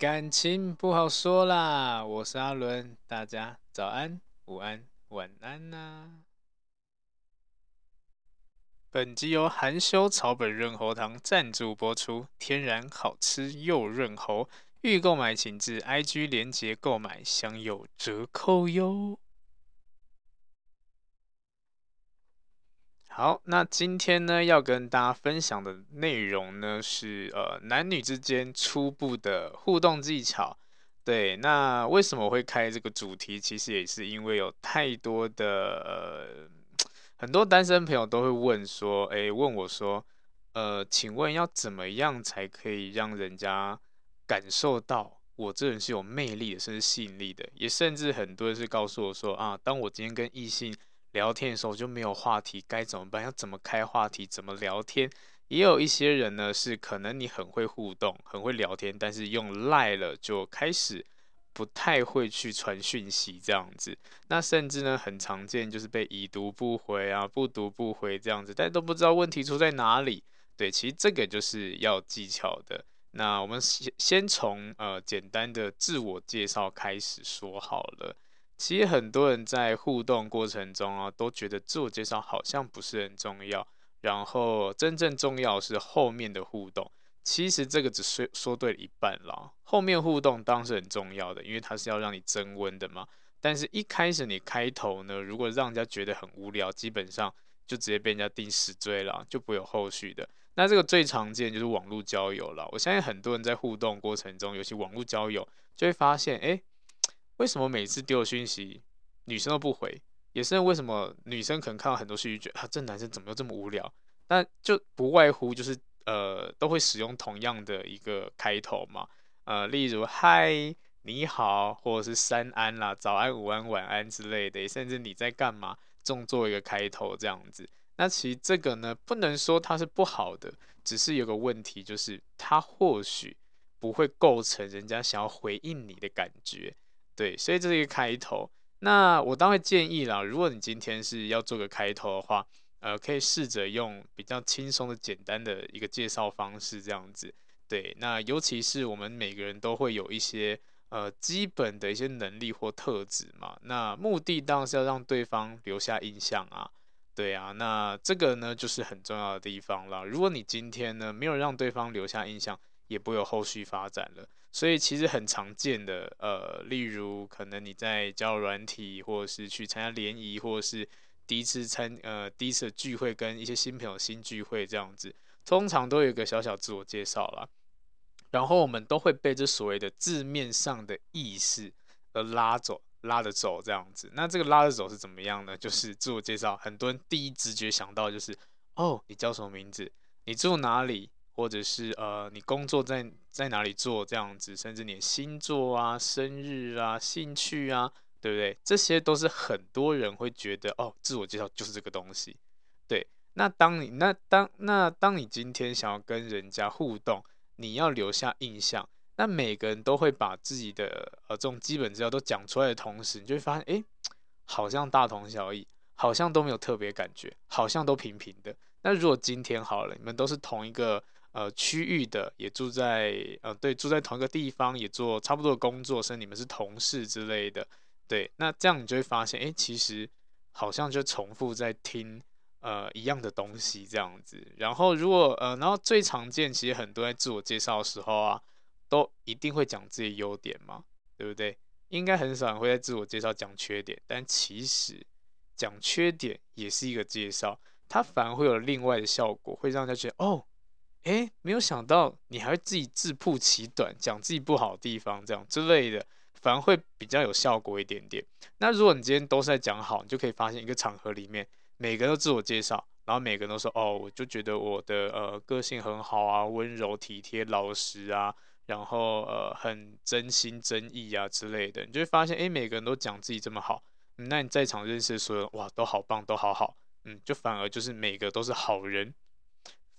感情不好说啦，我是阿伦，大家早安、午安、晚安呐、本集由含羞草本润喉糖赞助播出，天然好吃又润喉，欲购买请至 IG 连结购买，享有折扣哟。好，那今天呢，要跟大家分享的内容呢是呃男女之间初步的互动技巧。对，那为什么会开这个主题？其实也是因为有太多的呃很多单身朋友都会问说，哎，问我说，呃，请问要怎么样才可以让人家感受到我这人是有魅力的，甚至吸引力的？也甚至很多人是告诉我说啊，当我今天跟异性聊天的时候就没有话题，该怎么办？要怎么开话题？怎么聊天？也有一些人呢，是可能你很会互动，很会聊天，但是用赖了就开始不太会去传讯息这样子。那甚至呢，很常见就是被已读不回啊，不读不回这样子，但都不知道问题出在哪里。对，其实这个就是要技巧的。那我们先先从呃简单的自我介绍开始说好了。其实很多人在互动过程中啊，都觉得自我介绍好像不是很重要，然后真正重要是后面的互动。其实这个只说说对了一半啦，后面互动当然是很重要的，因为它是要让你增温的嘛。但是一开始你开头呢，如果让人家觉得很无聊，基本上就直接被人家定死罪了，就不会有后续的。那这个最常见就是网络交友了。我相信很多人在互动过程中，尤其网络交友，就会发现，哎。为什么每次丢讯息，女生都不回？也是为什么女生可能看到很多讯息，觉得啊，这男生怎么又这么无聊？但就不外乎就是呃，都会使用同样的一个开头嘛，呃，例如嗨，你好，或者是三安啦，早安、午安、晚安之类的，甚至你在干嘛，重做一个开头这样子。那其实这个呢，不能说它是不好的，只是有个问题，就是它或许不会构成人家想要回应你的感觉。对，所以这是一个开头。那我当然建议啦，如果你今天是要做个开头的话，呃，可以试着用比较轻松的、简单的一个介绍方式，这样子。对，那尤其是我们每个人都会有一些呃基本的一些能力或特质嘛。那目的当然是要让对方留下印象啊。对啊，那这个呢就是很重要的地方啦。如果你今天呢没有让对方留下印象，也不会有后续发展了。所以其实很常见的，呃，例如可能你在交软体，或者是去参加联谊，或者是第一次参呃第一次聚会，跟一些新朋友新聚会这样子，通常都有一个小小自我介绍啦。然后我们都会被这所谓的字面上的意思而拉走，拉着走这样子。那这个拉着走是怎么样呢？就是自我介绍，很多人第一直觉想到就是，哦，你叫什么名字？你住哪里？或者是呃，你工作在在哪里做这样子，甚至你的星座啊、生日啊、兴趣啊，对不对？这些都是很多人会觉得哦，自我介绍就是这个东西。对，那当你那当那当你今天想要跟人家互动，你要留下印象，那每个人都会把自己的呃这种基本资料都讲出来的同时，你就会发现，哎，好像大同小异，好像都没有特别感觉，好像都平平的。那如果今天好了，你们都是同一个。呃，区域的也住在呃，对，住在同一个地方，也做差不多的工作，甚至你们是同事之类的，对，那这样你就会发现，哎，其实好像就重复在听呃一样的东西这样子。然后如果呃，然后最常见，其实很多在自我介绍的时候啊，都一定会讲自己优点嘛，对不对？应该很少人会在自我介绍讲缺点，但其实讲缺点也是一个介绍，它反而会有另外的效果，会让人家觉得哦。诶，没有想到你还会自己自曝其短，讲自己不好的地方，这样之类的，反而会比较有效果一点点。那如果你今天都是在讲好，你就可以发现一个场合里面，每个人都自我介绍，然后每个人都说：“哦，我就觉得我的呃个性很好啊，温柔体贴、老实啊，然后呃很真心真意啊之类的。”你就会发现，诶，每个人都讲自己这么好，那你在场认识的所有人，哇，都好棒，都好好，嗯，就反而就是每个都是好人。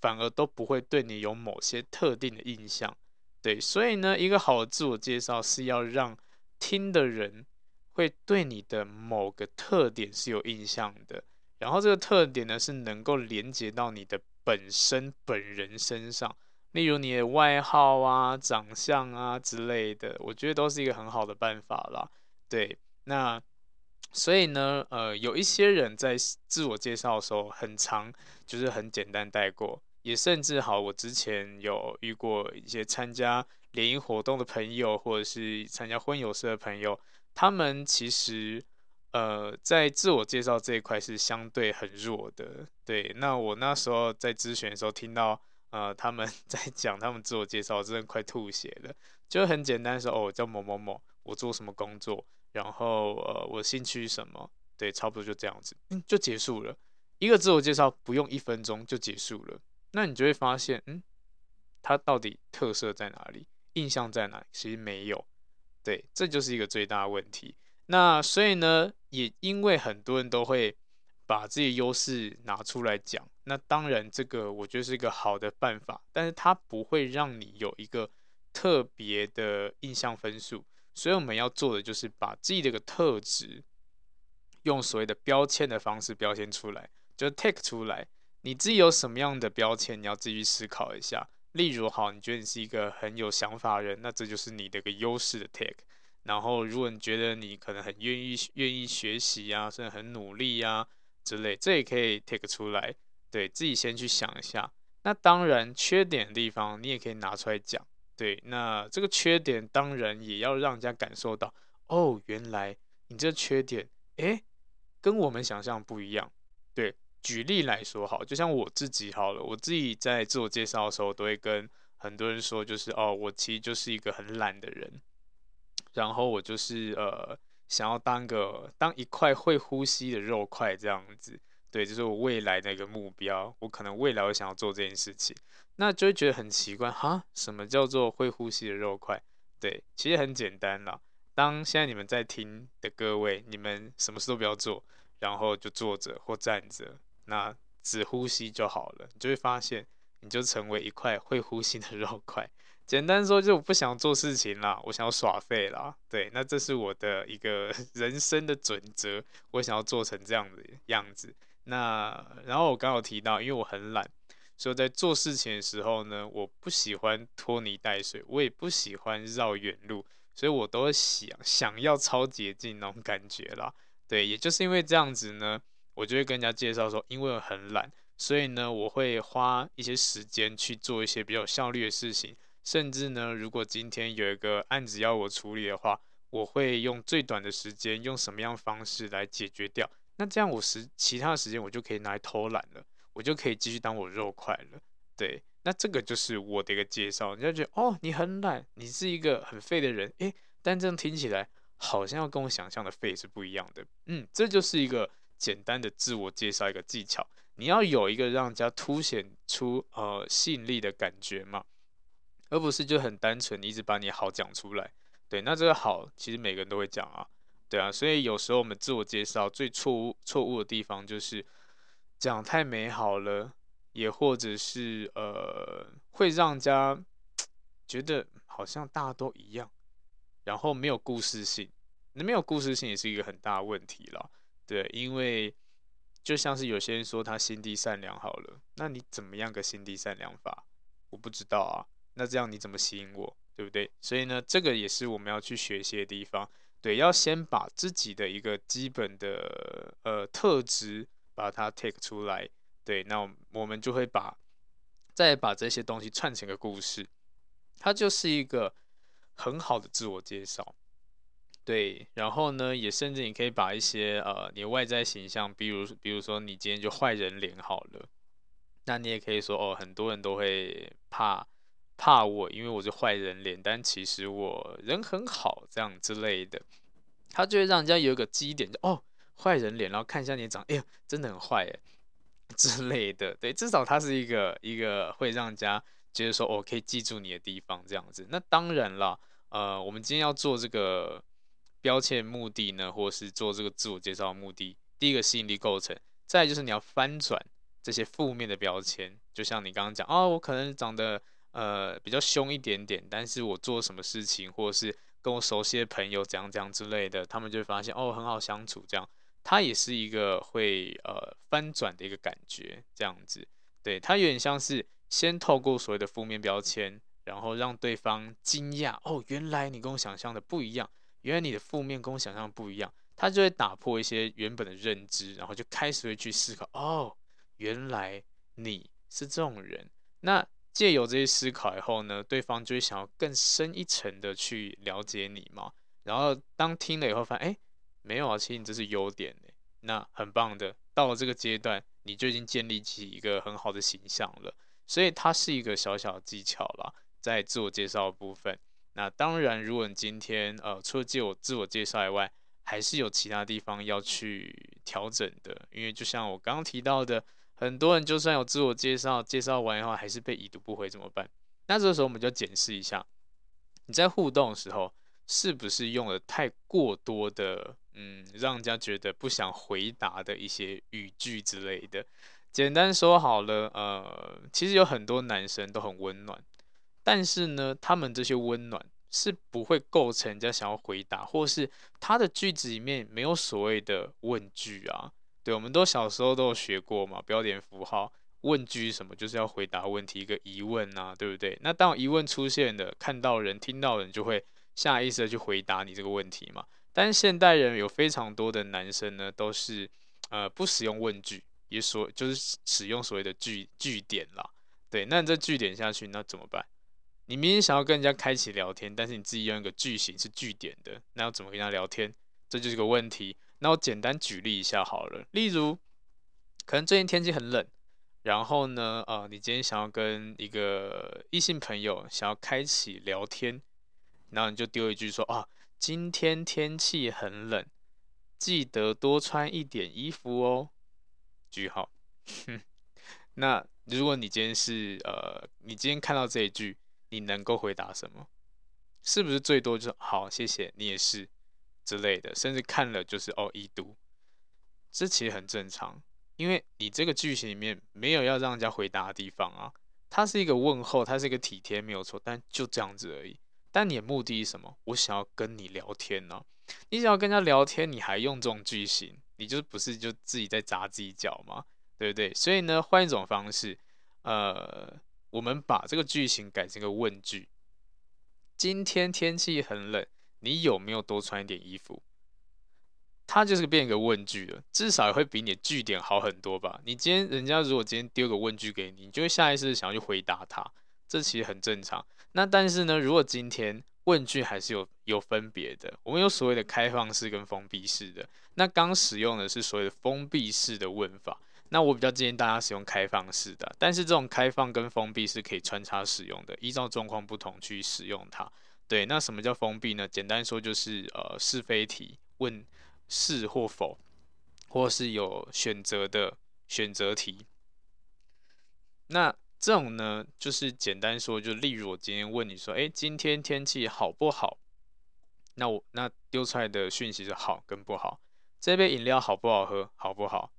反而都不会对你有某些特定的印象，对，所以呢，一个好的自我介绍是要让听的人会对你的某个特点是有印象的，然后这个特点呢是能够连接到你的本身本人身上，例如你的外号啊、长相啊之类的，我觉得都是一个很好的办法啦。对，那所以呢，呃，有一些人在自我介绍的时候很长，就是很简单带过，也甚至好，我之前有遇过一些参加联谊活动的朋友，或者是参加婚友社的朋友，他们其实呃在自我介绍这一块是相对很弱的。对，那我那时候在咨询的时候听到。呃，他们 在讲他们自我介绍，真的快吐血了。就很简单说，哦，我叫某某某，我做什么工作，然后呃，我兴趣什么，对，差不多就这样子，嗯，就结束了。一个自我介绍不用一分钟就结束了，那你就会发现，嗯，他到底特色在哪里，印象在哪里？其实没有，对，这就是一个最大的问题。那所以呢，也因为很多人都会。把自己优势拿出来讲，那当然这个我觉得是一个好的办法，但是它不会让你有一个特别的印象分数。所以我们要做的就是把自己的个特质，用所谓的标签的方式标签出来，就 take 出来。你自己有什么样的标签，你要自己去思考一下。例如，好，你觉得你是一个很有想法的人，那这就是你的一个优势的 take。然后，如果你觉得你可能很愿意愿意学习啊，甚至很努力啊。之类，这也可以 take 出来，对，自己先去想一下。那当然，缺点的地方你也可以拿出来讲，对。那这个缺点当然也要让人家感受到，哦，原来你这缺点，诶，跟我们想象不一样。对，举例来说，好，就像我自己好了，我自己在自我介绍的时候，都会跟很多人说，就是哦，我其实就是一个很懒的人，然后我就是呃。想要当个当一块会呼吸的肉块这样子，对，就是我未来的一个目标。我可能未来会想要做这件事情，那就会觉得很奇怪哈，什么叫做会呼吸的肉块？对，其实很简单啦。当现在你们在听的各位，你们什么事都不要做，然后就坐着或站着，那只呼吸就好了，你就会发现，你就成为一块会呼吸的肉块。简单说，就我不想做事情啦，我想要耍废啦。对，那这是我的一个 人生的准则，我想要做成这样的样子。那然后我刚好提到，因为我很懒，所以在做事情的时候呢，我不喜欢拖泥带水，我也不喜欢绕远路，所以我都想想要超捷径那种感觉啦。对，也就是因为这样子呢，我就会跟人家介绍说，因为我很懒，所以呢，我会花一些时间去做一些比较有效率的事情。甚至呢，如果今天有一个案子要我处理的话，我会用最短的时间，用什么样方式来解决掉？那这样我时其他时间我就可以拿来偷懒了，我就可以继续当我肉块了。对，那这个就是我的一个介绍。你就觉得哦，你很懒，你是一个很废的人，诶，但这样听起来好像要跟我想象的废是不一样的。嗯，这就是一个简单的自我介绍一个技巧。你要有一个让人家凸显出呃吸引力的感觉嘛。而不是就很单纯，你一直把你好讲出来，对，那这个好其实每个人都会讲啊，对啊，所以有时候我们自我介绍最错误错误的地方就是讲太美好了，也或者是呃会让人家觉得好像大家都一样，然后没有故事性，那没有故事性也是一个很大的问题了，对，因为就像是有些人说他心地善良好了，那你怎么样个心地善良法？我不知道啊。那这样你怎么吸引我，对不对？所以呢，这个也是我们要去学习的地方。对，要先把自己的一个基本的呃特质把它 take 出来。对，那我们就会把再把这些东西串成个故事，它就是一个很好的自我介绍。对，然后呢，也甚至你可以把一些呃你外在形象，比如比如说你今天就坏人脸好了，那你也可以说哦，很多人都会怕。怕我，因为我是坏人脸，但其实我人很好，这样之类的，他就会让人家有一个基点，就哦，坏人脸，然后看一下你长，哎呀，真的很坏哎，之类的，对，至少他是一个一个会让人家觉得说，我、哦、可以记住你的地方，这样子。那当然了，呃，我们今天要做这个标签目的呢，或是做这个自我介绍的目的，第一个吸引力构成，再就是你要翻转这些负面的标签，就像你刚刚讲，哦，我可能长得。呃，比较凶一点点，但是我做什么事情，或者是跟我熟悉的朋友怎样怎样之类的，他们就会发现哦，很好相处，这样，他也是一个会呃翻转的一个感觉，这样子，对，他有点像是先透过所谓的负面标签，然后让对方惊讶哦，原来你跟我想象的不一样，原来你的负面跟我想象不一样，他就会打破一些原本的认知，然后就开始会去思考哦，原来你是这种人。那借由这些思考以后呢，对方就会想要更深一层的去了解你嘛。然后当听了以后发现，哎，没有啊，其实你这是优点呢。那很棒的，到了这个阶段，你就已经建立起一个很好的形象了。所以它是一个小小技巧啦，在自我介绍部分。那当然，如果你今天呃除了借我自我介绍以外，还是有其他地方要去调整的。因为就像我刚刚提到的，很多人就算有自我介绍，介绍完以后还是被已读不回怎么办？那这个时候我们就检视一下，你在互动的时候是不是用了太过多的嗯，让人家觉得不想回答的一些语句之类的。简单说好了，呃，其实有很多男生都很温暖，但是呢，他们这些温暖是不会构成人家想要回答，或是他的句子里面没有所谓的问句啊。对，我们都小时候都有学过嘛，标点符号，问句什么就是要回答问题，一个疑问啊，对不对？那当疑问出现的，看到人、听到人就会下意识的去回答你这个问题嘛。但是现代人有非常多的男生呢，都是呃不使用问句。也所就是使用所谓的句句点啦，对，那你这句点下去，那怎么办？你明明想要跟人家开启聊天，但是你自己用一个句型是句点的，那要怎么跟他聊天？这就是个问题。那我简单举例一下好了，例如，可能最近天气很冷，然后呢，呃，你今天想要跟一个异性朋友想要开启聊天，然后你就丢一句说啊，今天天气很冷，记得多穿一点衣服哦。句号，哼，那如果你今天是呃，你今天看到这一句，你能够回答什么？是不是最多就是好，谢谢你也是之类的，甚至看了就是哦已读，这其实很正常，因为你这个句型里面没有要让人家回答的地方啊，它是一个问候，它是一个体贴没有错，但就这样子而已。但你的目的是什么？我想要跟你聊天呢、你想要跟人家聊天，你还用这种句型？你就不是就自己在砸自己脚吗？对不对？所以呢，换一种方式，呃，我们把这个句型改成个问句。今天天气很冷，你有没有多穿一点衣服？它就是变一个问句了，至少也会比你的句点好很多吧？你今天人家如果今天丢个问句给你，你就会下意识想要去回答他，这其实很正常。那但是呢，如果今天问句还是有有分别的，我们有所谓的开放式跟封闭式的。那刚使用的是所谓的封闭式的问法，那我比较建议大家使用开放式的。但是这种开放跟封闭是可以穿插使用的，依照状况不同去使用它。对，那什么叫封闭呢？简单说就是呃是非题，问是或否，或是有选择的选择题。那这种呢，就是简单说，就例如我今天问你说，诶，今天天气好不好？那我那丢出来的讯息是好跟不好。这杯饮料好不好喝？好不好？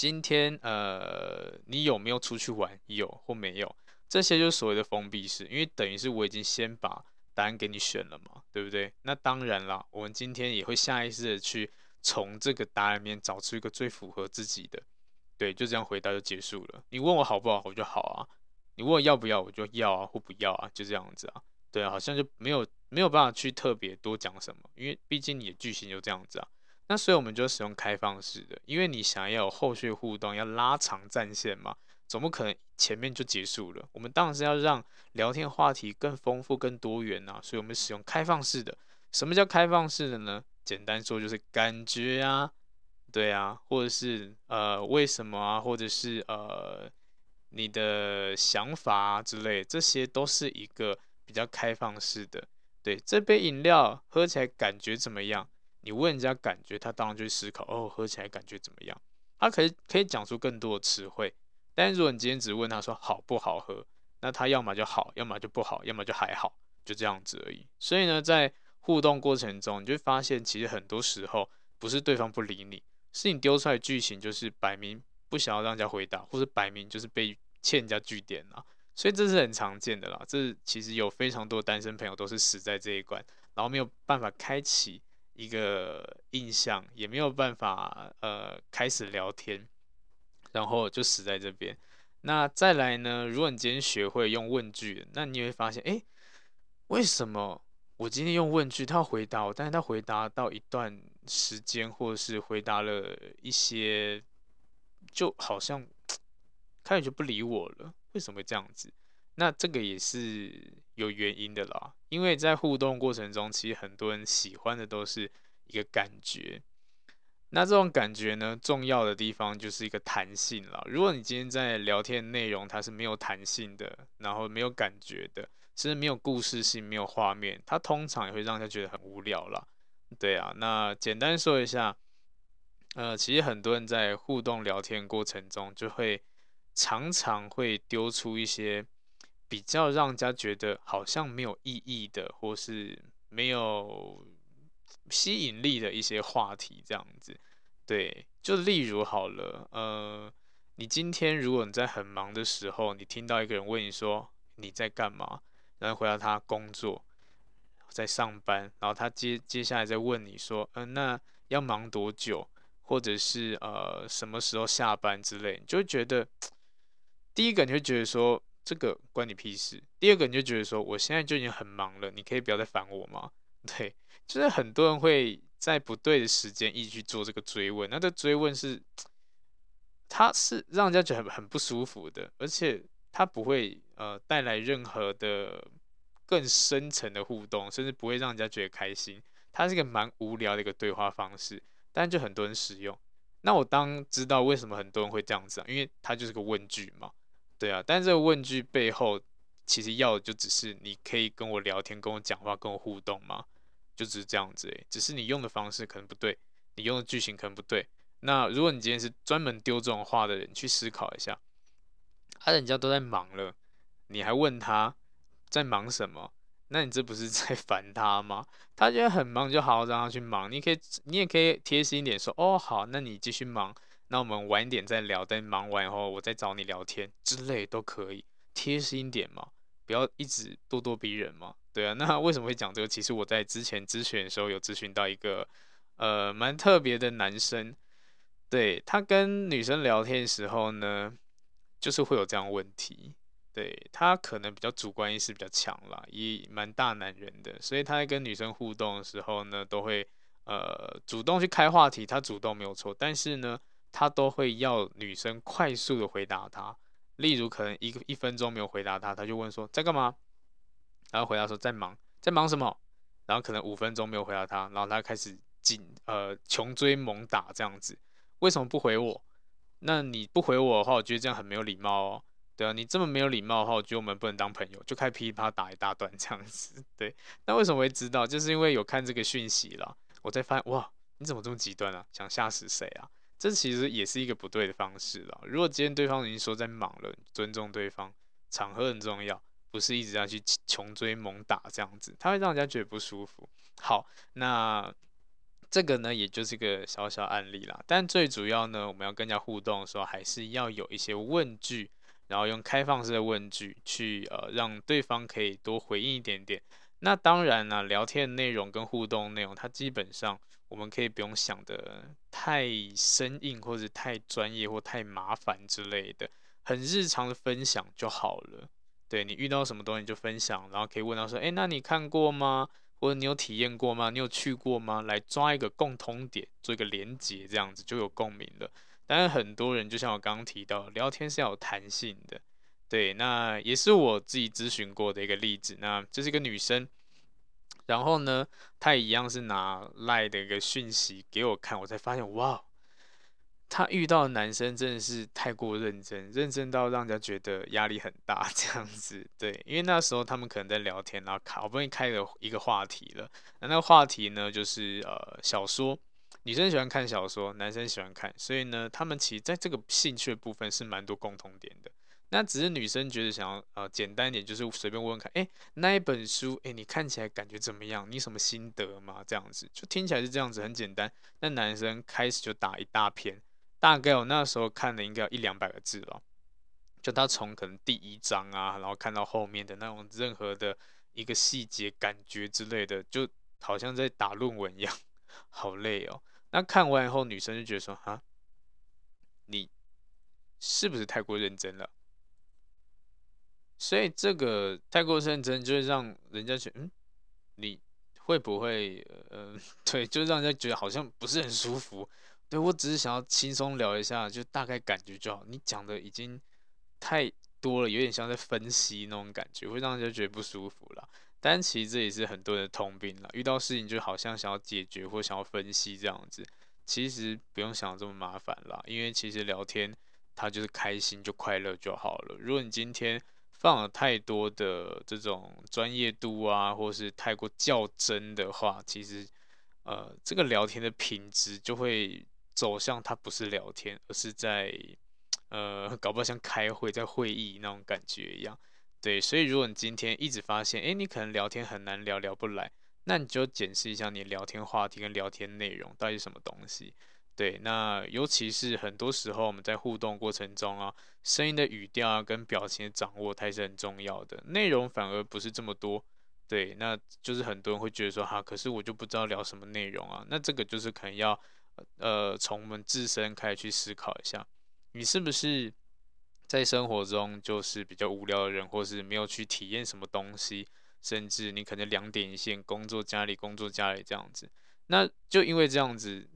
今天呃，你有没有出去玩？有或没有？这些就是所谓的封闭式，因为等于是我已经先把答案给你选了嘛，对不对？那当然啦，我们今天也会下意识的去从这个答案里面找出一个最符合自己的。对，就这样回答就结束了。你问我好不好，我就好啊；你问我要不要，我就要啊，或不要啊，就这样子啊。对，好像就没有没有办法去特别多讲什么，因为毕竟你的句型就这样子啊。那所以我们就使用开放式的，因为你想要有后续互动，要拉长战线嘛，总不可能前面就结束了。我们当然是要让聊天话题更丰富、更多元啊。所以我们使用开放式的。什么叫开放式的呢？简单说就是感觉啊。对啊，或者是呃为什么啊，或者是呃你的想法啊之类，这些都是一个比较开放式的。对，这杯饮料喝起来感觉怎么样？你问人家感觉，他当然就会思考哦，喝起来感觉怎么样？他可以可以讲出更多的词汇。但是如果你今天只问他说好不好喝，那他要么就好，要么就不好，要么就还好，就这样子而已。所以呢，在互动过程中，你就会发现，其实很多时候不是对方不理你。是你丢出来的句型，就是摆明不想要让人家回答，或者摆明就是被欠人家句点了，所以这是很常见的啦。这其实有非常多单身朋友都是死在这一关，然后没有办法开启一个印象，也没有办法呃开始聊天，然后就死在这边。那再来呢，如果你今天学会用问句，那你也会发现，哎，为什么我今天用问句，他回答我，但是他回答到一段时间，或者是回答了一些，就好像 开始就不理我了，为什么会这样子？那这个也是有原因的啦，因为在互动过程中，其实很多人喜欢的都是一个感觉。那这种感觉呢，重要的地方就是一个弹性了。如果你今天在聊天内容它是没有弹性的，然后没有感觉的，甚至没有故事性、没有画面，它通常也会让人觉得很无聊了。对啊，那简单说一下，呃，其实很多人在互动聊天过程中，就会常常会丢出一些比较让人家觉得好像没有意义的，或是没有。吸引力的一些话题，这样子，对，就例如好了，呃，你今天如果你在很忙的时候，你听到一个人问你说你在干嘛，然后回答他工作，在上班，然后他接接下来再问你说，嗯、那要忙多久，或者是呃什么时候下班之类，你就会觉得，第一个你会觉得说这个关你屁事，第二个你就觉得说我现在就已经很忙了，你可以不要再烦我吗？对。就是很多人会在不对的时间一直去做这个追问，那这追问是，他是让人家觉得很很不舒服的，而且他不会呃带来任何的更深层的互动，甚至不会让人家觉得开心。它是一个蛮无聊的一个对话方式，但就很多人使用。那我当知道为什么很多人会这样子啊，因为它就是个问句嘛，对啊。但这个问句背后其实要的就只是你可以跟我聊天、跟我讲话、跟我互动吗？就只是这样子诶，只是你用的方式可能不对，你用的句型可能不对。那如果你今天是专门丢这种话的人，去思考一下，啊，人家都在忙了，你还问他在忙什么？那你这不是 在烦他吗？他觉得很忙，就好好让他去忙。你可以，你也可以贴心一点说，哦，好，那你继续忙，那我们晚一点再聊，等忙完后我再找你聊天之类都可以，贴心点嘛，不要一直咄咄逼人嘛。对啊，那为什么会讲这个？其实我在之前咨询的时候有咨询到一个呃蛮特别的男生，对，他跟女生聊天的时候呢，就是会有这样问题。对，他可能比较主观意识比较强啦，也蛮大男人的，所以他在跟女生互动的时候呢，都会呃主动去开话题，他主动没有错，但是呢，他都会要女生快速的回答他。例如可能一个一分钟没有回答他，他就问说在干嘛？然后回答说在忙，在忙什么？然后可能五分钟没有回答他，然后他开始紧呃穷追猛打这样子。为什么不回我？那你不回我的话，我觉得这样很没有礼貌哦。对啊，你这么没有礼貌的话，我觉得我们不能当朋友，就开噼里啪啦打一大段这样子。对，那为什么会知道？就是因为有看这个讯息了，我才发现哇，你怎么这么极端啊？想吓死谁啊？这其实也是一个不对的方式了。如果今天对方已经说在忙了，尊重对方，场合很重要。不是一直要去穷追猛打这样子，他会让人家觉得不舒服。好，那这个呢，也就是一个小小案例啦。但最主要呢，我们要跟人家互动的时候，还是要有一些问句，然后用开放式的问句去呃，让对方可以多回应一点点。那当然呢，聊天内容跟互动内容，它基本上我们可以不用想得太生硬，或者太专业或太麻烦之类的，很日常的分享就好了。对，你遇到什么东西就分享，然后可以问到说，诶，那你看过吗？或者你有体验过吗？你有去过吗？来抓一个共通点，做一个连结，这样子就有共鸣了。但是很多人就像我刚刚提到，聊天是要有弹性的。对，那也是我自己咨询过的一个例子。那这是一个女生，然后呢，他也一样是拿赖的一个讯息给我看，我才发现，哇。他遇到的男生真的是太过认真，认真到让人家觉得压力很大，这样子。对，因为那时候他们可能在聊天，然后好不容易开了一个话题了。那那个话题呢，就是呃小说，女生喜欢看小说，男生喜欢看，所以呢，他们其实在这个兴趣的部分是蛮多共同点的。那只是女生觉得想要呃简单一点，就是随便问问看，诶，那一本书，诶，你看起来感觉怎么样？你什么心得吗？这样子就听起来是这样子，很简单。那男生开始就打一大篇。大概我那时候看的应该有一两百个字了，就他从可能第一章啊，然后看到后面的那种任何的一个细节、感觉之类的，就好像在打论文一样，好累哦。那看完以后，女生就觉得说：“哈，你是不是太过认真了？所以这个太过认真，就会让人家觉得，嗯，你会不会，呃，对，就让人家觉得好像不是很舒服。对，我只是想要轻松聊一下，就大概感觉就好。你讲的已经太多了，有点像在分析那种感觉，会让人家觉得不舒服了。但其实这也是很多人的通病了，遇到事情就好像想要解决或想要分析这样子，其实不用想这么麻烦啦，因为其实聊天它就是开心就快乐就好了。如果你今天放了太多的这种专业度啊，或是太过较真的话，其实呃这个聊天的品质就会走向它不是聊天，而是在呃搞不好像开会在会议那种感觉一样。对，所以如果你今天一直发现，诶，你可能聊天很难聊，聊不来，那你就检视一下你聊天话题跟聊天内容到底是什么东西。对，那尤其是很多时候我们在互动过程中啊，声音的语调啊跟表情的掌握，它是很重要的。内容反而不是这么多。对，那就是很多人会觉得说，哈，可是我就不知道聊什么内容啊。那这个就是可能要，呃，从我们自身开始去思考一下，你是不是？在生活中就是比较无聊的人，或是没有去体验什么东西，甚至你可能两点一线，工作家里，工作家里这样子，那就因为这样子，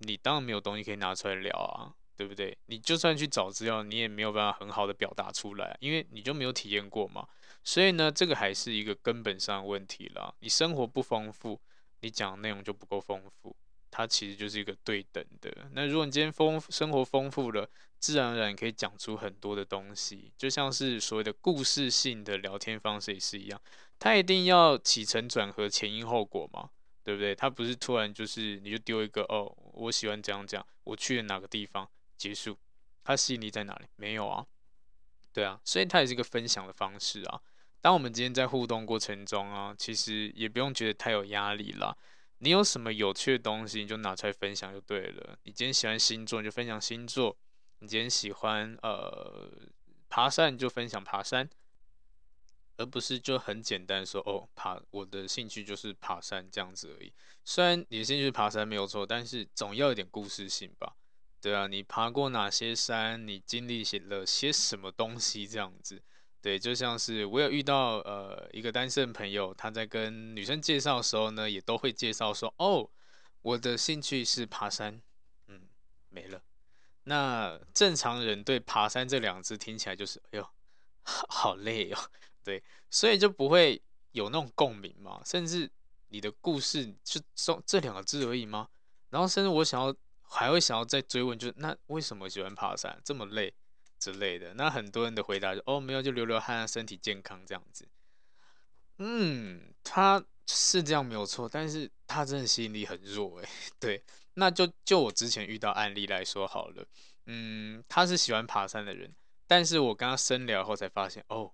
你当然没有东西可以拿出来聊啊，对不对？你就算去找资料，你也没有办法很好的表达出来，因为你就没有体验过嘛。所以呢，这个还是一个根本上的问题啦。你生活不丰富，你讲的内容就不够丰富。它其实就是一个对等的。那如果你今天丰生活丰富了，自然而然可以讲出很多的东西，就像是所谓的故事性的聊天方式也是一样。它一定要起承转合、前因后果嘛，对不对？它不是突然就是你就丢一个哦，我喜欢这样讲，我去了哪个地方结束，它吸引力在哪里？没有啊，对啊，所以它也是一个分享的方式啊。当我们今天在互动过程中啊，其实也不用觉得太有压力啦。你有什么有趣的东西，你就拿出来分享就对了。你今天喜欢星座，你就分享星座；你今天喜欢呃爬山，你就分享爬山，而不是就很简单说哦，爬我的兴趣就是爬山这样子而已。虽然你的兴趣爬山没有错，但是总要有点故事性吧？对啊，你爬过哪些山？你经历了些什么东西？这样子。对，就像是我有遇到呃一个单身朋友，他在跟女生介绍的时候呢，也都会介绍说，哦，我的兴趣是爬山，嗯，没了。那正常人对爬山这两字听起来就是，哎呦，好累哦，对，所以就不会有那种共鸣嘛。甚至你的故事就说这两个字而已吗？然后甚至我想要还会想要再追问，就是那为什么喜欢爬山这么累？之类的，那很多人的回答就哦，没有，就流流汗，身体健康这样子。嗯，他是这样没有错，但是他真的吸引力很弱诶。对，那就就我之前遇到案例来说好了，嗯，他是喜欢爬山的人，但是我跟他深聊后才发现哦，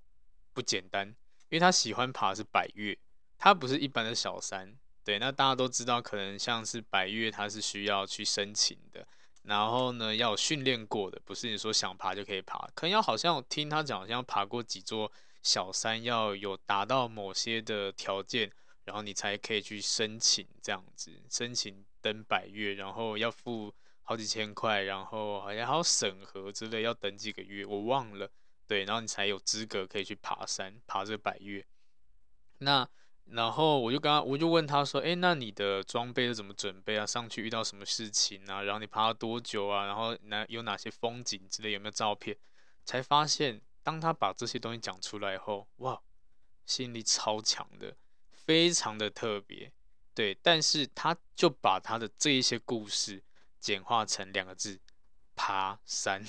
不简单，因为他喜欢爬的是百岳，他不是一般的小山。对，那大家都知道，可能像是百岳，他是需要去申请的。然后呢，要有训练过的，不是你说想爬就可以爬，可能要好像听他讲，好像爬过几座小山，要有达到某些的条件，然后你才可以去申请这样子，申请登百岳，然后要付好几千块，然后好像还要审核之类，要等几个月，我忘了，对，然后你才有资格可以去爬山，爬这个百岳，那。然后我就跟他，我就问他说：“诶，那你的装备是怎么准备啊？上去遇到什么事情啊？然后你爬了多久啊？然后哪有哪些风景之类？有没有照片？”才发现，当他把这些东西讲出来后，哇，吸引力超强的，非常的特别。对，但是他就把他的这一些故事简化成两个字：爬山。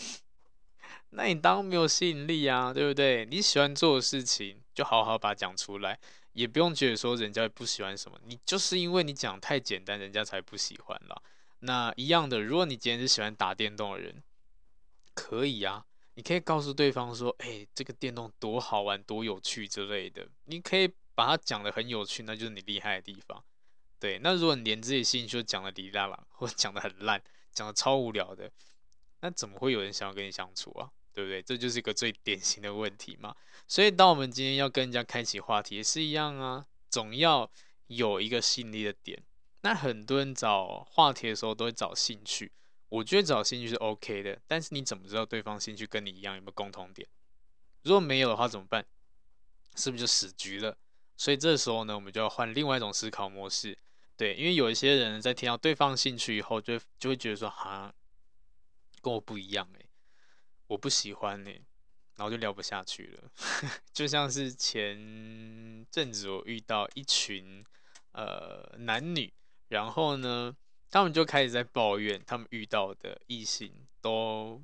那你当没有吸引力啊，对不对？你喜欢做的事情，就好好把它讲出来。也不用觉得说人家不喜欢什么，你就是因为你讲太简单，人家才不喜欢啦。那一样的，如果你今天是喜欢打电动的人，可以啊，你可以告诉对方说，哎，这个电动多好玩，多有趣之类的。你可以把它讲得很有趣，那就是你厉害的地方。对，那如果你连自己兴趣讲得哩哩啦，或讲得很烂，讲得超无聊的，那怎么会有人想要跟你相处啊？对不对？这就是一个最典型的问题嘛。所以，当我们今天要跟人家开启话题，也是一样啊，总要有一个吸引力的点。那很多人找话题的时候都会找兴趣，我觉得找兴趣是 OK 的。但是你怎么知道对方兴趣跟你一样有没有共同点？如果没有的话怎么办？是不是就死局了？所以这时候呢，我们就要换另外一种思考模式。对，因为有一些人在听到对方兴趣以后就，就就会觉得说，哈，跟我不一样哎，我不喜欢哎，然后就聊不下去了。就像是前阵子我遇到一群呃男女，然后呢，他们就开始在抱怨他们遇到的异性都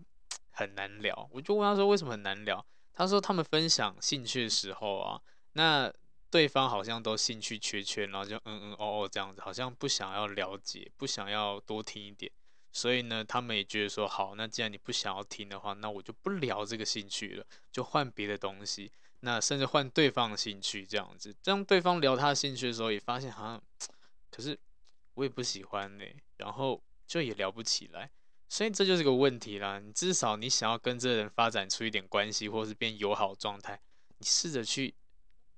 很难聊。我就问他说，为什么很难聊？他说他们分享兴趣的时候啊，那。对方好像都兴趣缺缺，然后就嗯嗯哦哦这样子，好像不想要了解，不想要多听一点，所以呢，他们也觉得说好，那既然你不想要听的话，那我就不聊这个兴趣了，就换别的东西，那甚至换对方的兴趣这样子，当对方聊他的兴趣的时候，也发现好像，可是我也不喜欢呢，然后就也聊不起来，所以这就是个问题啦。你至少你想要跟这个人发展出一点关系，或是变友好状态，你试着去。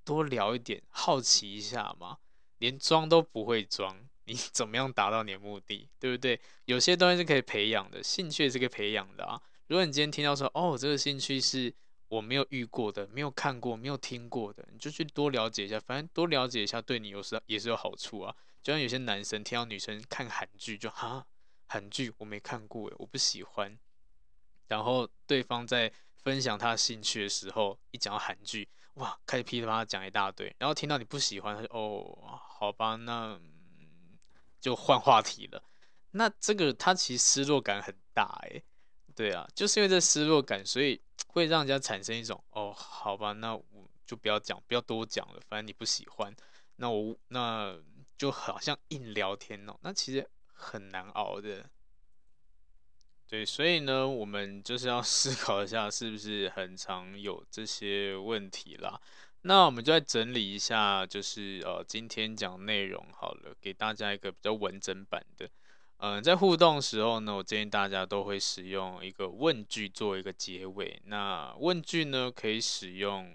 多聊一点，好奇一下嘛。连装都不会装，你 怎么样达到你的目的？对不对？有些东西是可以培养的，兴趣也是可以培养的啊。如果你今天听到说，哦，这个兴趣是我没有遇过的，没有看过，没有听过的，你就去多了解一下。反正多了解一下，对你有时也是有好处啊。就像有些男生听到女生看韩剧，就哈，韩剧我没看过，我不喜欢。然后对方在分享他的兴趣的时候，一讲到韩剧。哇，开始噼里啪啦讲一大堆，然后听到你不喜欢，他就哦，好吧，那就换话题了。那这个他其实失落感很大诶，对啊，就是因为这失落感，所以 会让人家产生一种哦，好吧，那我就不要讲，不要多讲了，反正你不喜欢，那我那就好像硬聊天哦，那其实很难熬的。对，所以呢，我们就是要思考一下，是不是很常有这些问题啦？那我们就来整理一下，就是呃，今天讲内容好了，给大家一个比较完整版的。嗯、在互动时候呢，我建议大家都会使用一个问句做一个结尾。那问句呢，可以使用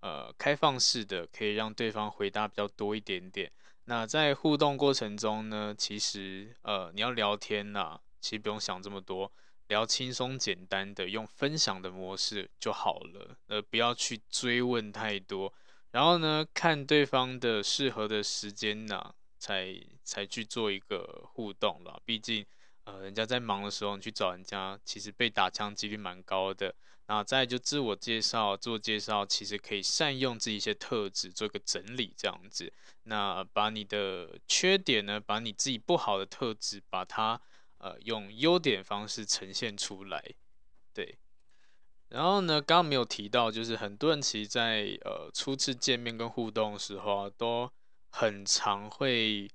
呃开放式的，可以让对方回答比较多一点点。那在互动过程中呢，其实呃，你要聊天呐、其实不用想这么多，聊轻松简单的，用分享的模式就好了。呃，不要去追问太多，然后呢，看对方的适合的时间呢、才才去做一个互动了。毕竟，呃，人家在忙的时候，你去找人家，其实被打枪几率蛮高的。那再就自我介绍，自我介绍其实可以善用自己一些特质做一个整理，这样子。那把你的缺点呢，把你自己不好的特质，把它。呃，用优点方式呈现出来，对。然后呢，刚刚没有提到，就是很多人其实在呃初次见面跟互动的时候啊，都很常会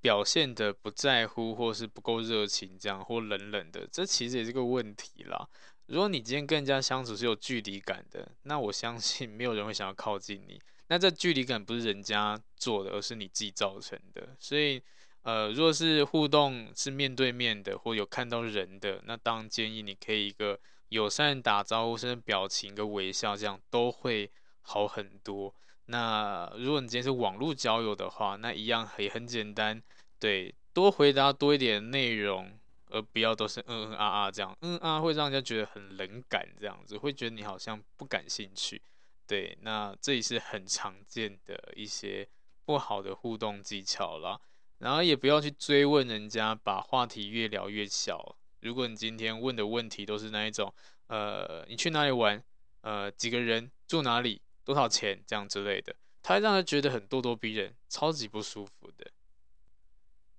表现得不在乎，或是不够热情，这样或冷冷的，这其实也是个问题啦。如果你今天跟人家相处是有距离感的，那我相信没有人会想要靠近你。那这距离感不是人家做的，而是你自己造成的，所以。呃，如果是互动是面对面的，或有看到人的，那当然建议你可以一个友善打招呼，甚至表情跟微笑，这样都会好很多。那如果你今天是网络交友的话，那一样也很简单，对，多回答多一点内容，而不要都是嗯嗯啊啊这样，嗯啊会让人家觉得很冷感，这样子会觉得你好像不感兴趣。对，那这也是很常见的一些不好的互动技巧啦。然后也不要去追问人家，把话题越聊越小。如果你今天问的问题都是那一种，呃，你去哪里玩？呃，几个人？住哪里？多少钱？这样之类的，他会让他觉得很咄咄逼人，超级不舒服的。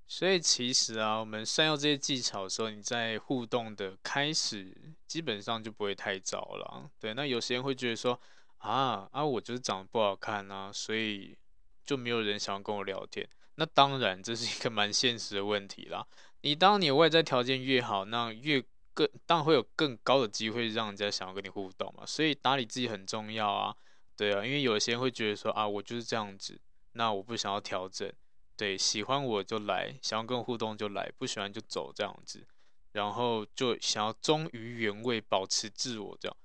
所以其实啊，我们善用这些技巧的时候，你在互动的开始，基本上就不会太早了。对，那有些人会觉得说，啊啊，我就是长得不好看啊，所以就没有人想要跟我聊天。那当然，这是一个蛮现实的问题啦。你当你外在条件越好，那越更当然会有更高的机会让人家想要跟你互动嘛。所以打理自己很重要啊，对啊，因为有些人会觉得说啊，我就是这样子，那我不想要调整，对，喜欢我就来，想要跟我互动就来，不喜欢就走这样子，然后就想要忠于原位，保持自我这样。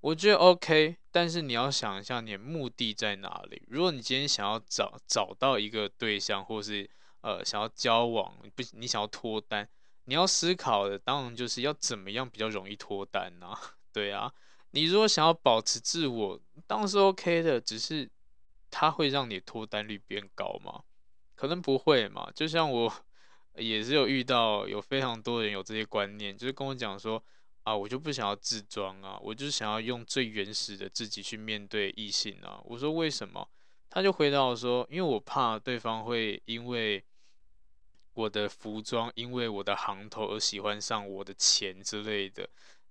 我觉得 OK，但是你要想一下你的目的在哪里。如果你今天想要找找到一个对象，或是呃想要交往，不，你想要脱单，你要思考的当然就是要怎么样比较容易脱单呐、啊？对啊，你如果想要保持自我，当然是 OK 的，只是它会让你脱单率变高吗？可能不会嘛。就像我 也是有遇到有非常多人有这些观念，就是跟我讲说啊，我就不想要自装啊，我就想要用最原始的自己去面对异性啊。我说为什么？他就回答我说，因为我怕对方会因为我的服装，因为我的行头而喜欢上我的钱之类的。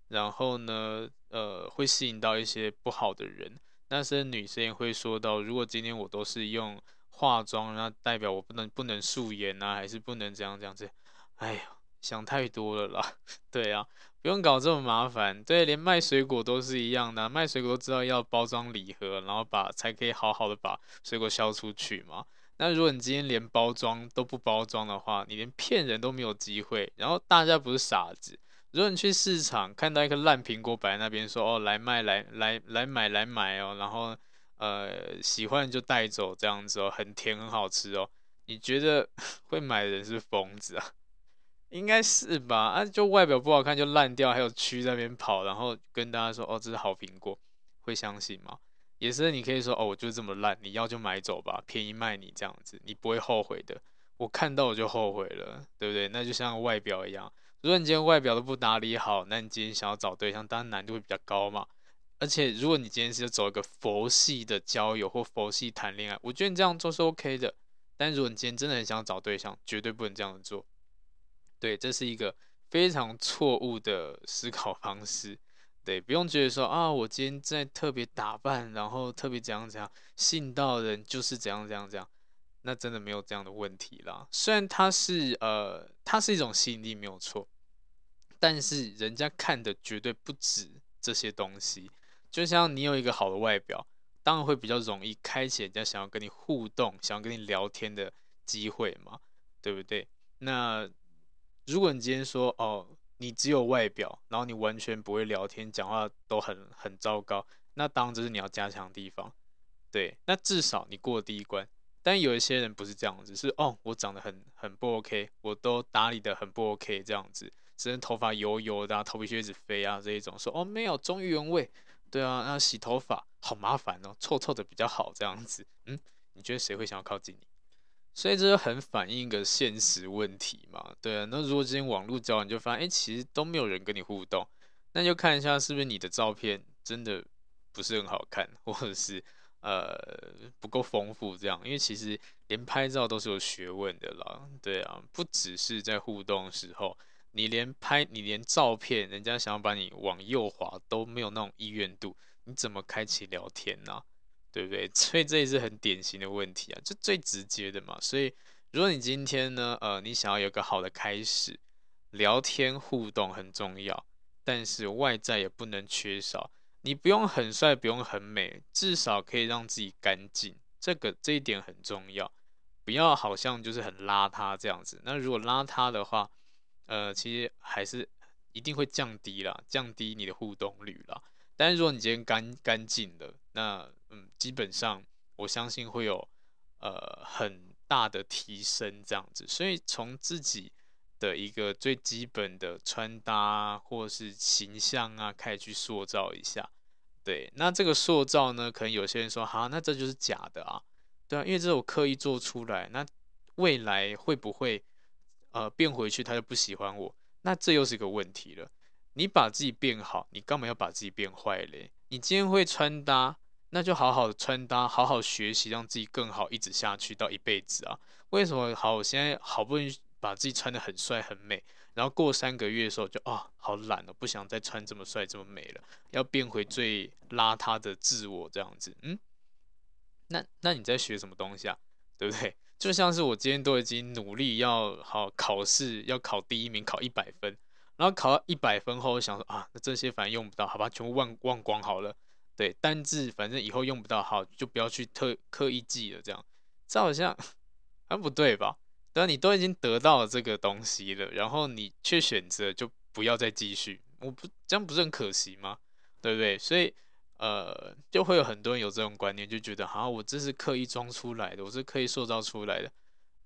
然后呢，呃，会吸引到一些不好的人。那些女生也会说到，如果今天我都是用化妆，那代表我不能不能素颜啊，还是不能这样这样子？哎呀，想太多了啦。对啊，不用搞这么麻烦。对，连卖水果都是一样的，卖水果都知道要包装礼盒，然后把才可以好好的把水果销出去嘛。那如果你今天连包装都不包装的话，你连骗人都没有机会。然后大家不是傻子。如果你去市场看到一个烂苹果摆在那边，说哦，来卖来来来买来买哦，然后呃喜欢就带走这样子哦，很甜很好吃哦，你觉得 会买的人是疯子啊？应该是吧？啊，就外表不好看就烂掉，还有蛆在那边跑，然后跟大家说哦，这是好苹果，会相信吗？也是你可以说哦，我就这么烂，你要就买走吧，便宜卖你这样子，你不会后悔的。我看到我就后悔了，对不对？那就像外表一样。如果你今天外表都不打理好，那你今天想要找对象，当然难度会比较高嘛。而且如果你今天是要走一个佛系的交友或佛系谈恋爱，我觉得你这样做是 OK 的。但如果你今天真的很想找对象，绝对不能这样做。对，这是一个非常错误的思考方式。对，不用觉得说啊，我今天在特别打扮，然后特别怎样怎样，吸引到人就是怎样怎样怎样。那真的没有这样的问题啦。虽然它是呃，它是一种吸引力，没有错。但是人家看的绝对不止这些东西，就像你有一个好的外表，当然会比较容易开启人家想要跟你互动、想要跟你聊天的机会嘛，对不对？那如果你今天说哦，你只有外表，然后你完全不会聊天，讲话都很很糟糕，那当然这是你要加强的地方。对，那至少你过了第一关。但有一些人不是这样子，是哦，我长得很很不 OK，我都打理的很不 OK 这样子。只能头发油油的，啊，头皮屑一直飞啊，这一种说哦没有忠于原味，对啊，那洗头发好麻烦哦，臭臭的比较好这样子，嗯，你觉得谁会想要靠近你？所以这就很反映一个现实问题嘛，对啊，那如果今天网络交往，你就发现哎、其实都没有人跟你互动，那就看一下是不是你的照片真的不是很好看，或者是呃不够丰富这样，因为其实连拍照都是有学问的啦，对啊，不只是在互动的时候。你连拍，你连照片，人家想要把你往右滑都没有那种意愿度，你怎么开启聊天呢？对不对？所以这也是很典型的问题啊，就最直接的嘛。所以如果你今天呢，呃，你想要有个好的开始，聊天互动很重要，但是外在也不能缺少。你不用很帅，不用很美，至少可以让自己干净，这个这一点很重要。不要好像就是很邋遢这样子。那如果邋遢的话，呃，其实还是一定会降低啦，降低你的互动率啦。但是如果你今天干干净的，那嗯，基本上我相信会有呃很大的提升这样子。所以从自己的一个最基本的穿搭或是形象啊，开始去塑造一下。对，那这个塑造呢，可能有些人说，哈，那这就是假的啊，对啊，因为这是我刻意做出来，那未来会不会？呃，变回去他就不喜欢我，那这又是一个问题了。你把自己变好，你干嘛要把自己变坏嘞？你今天会穿搭，那就好好的穿搭，好好学习，让自己更好，一直下去到一辈子啊。为什么好？我现在好不容易把自己穿得很帅很美，然后过三个月的时候就啊，好懒哦，不想再穿这么帅这么美了，要变回最邋遢的自我这样子。嗯，那那你在学什么东西啊？对不对？就像是我今天都已经努力要好考试，要考第一名，考一百分，然后考到一百分后，我想说啊，那这些反正用不到，好吧，全部忘忘光好了。对，单字反正以后用不到，好，就不要去特刻意记了。这样，这好像很不对吧？对啊，你都已经得到了这个东西了，然后你却选择就不要再继续，我不这样不是很可惜吗？对不对？所以。呃，就会有很多人有这种观念，就觉得，好，我这是刻意装出来的，我是刻意塑造出来的。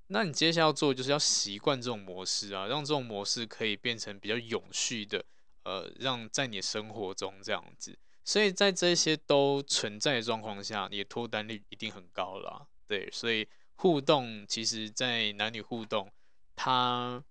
那你接下来要做，就是要习惯这种模式啊，让这种模式可以变成比较永续的，呃，让在你生活中这样子。所以在这些都存在的状况下，你的脱单率一定很高了。对，所以互动其实，在男女互动，它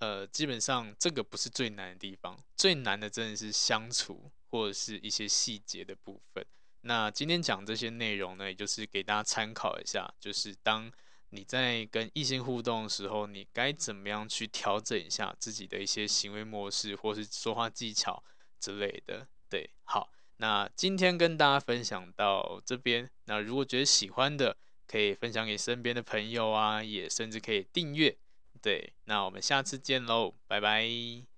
呃基本上这个不是最难的地方，最难的真的是相处或者是一些细节的部分。那今天讲这些内容呢，也就是给大家参考一下，就是当你在跟异性互动的时候，你该怎么样去调整一下自己的一些行为模式，或是说话技巧之类的。对，好，那今天跟大家分享到这边。那如果觉得喜欢的，可以分享给身边的朋友啊，也甚至可以订阅。对，那我们下次见喽，拜拜。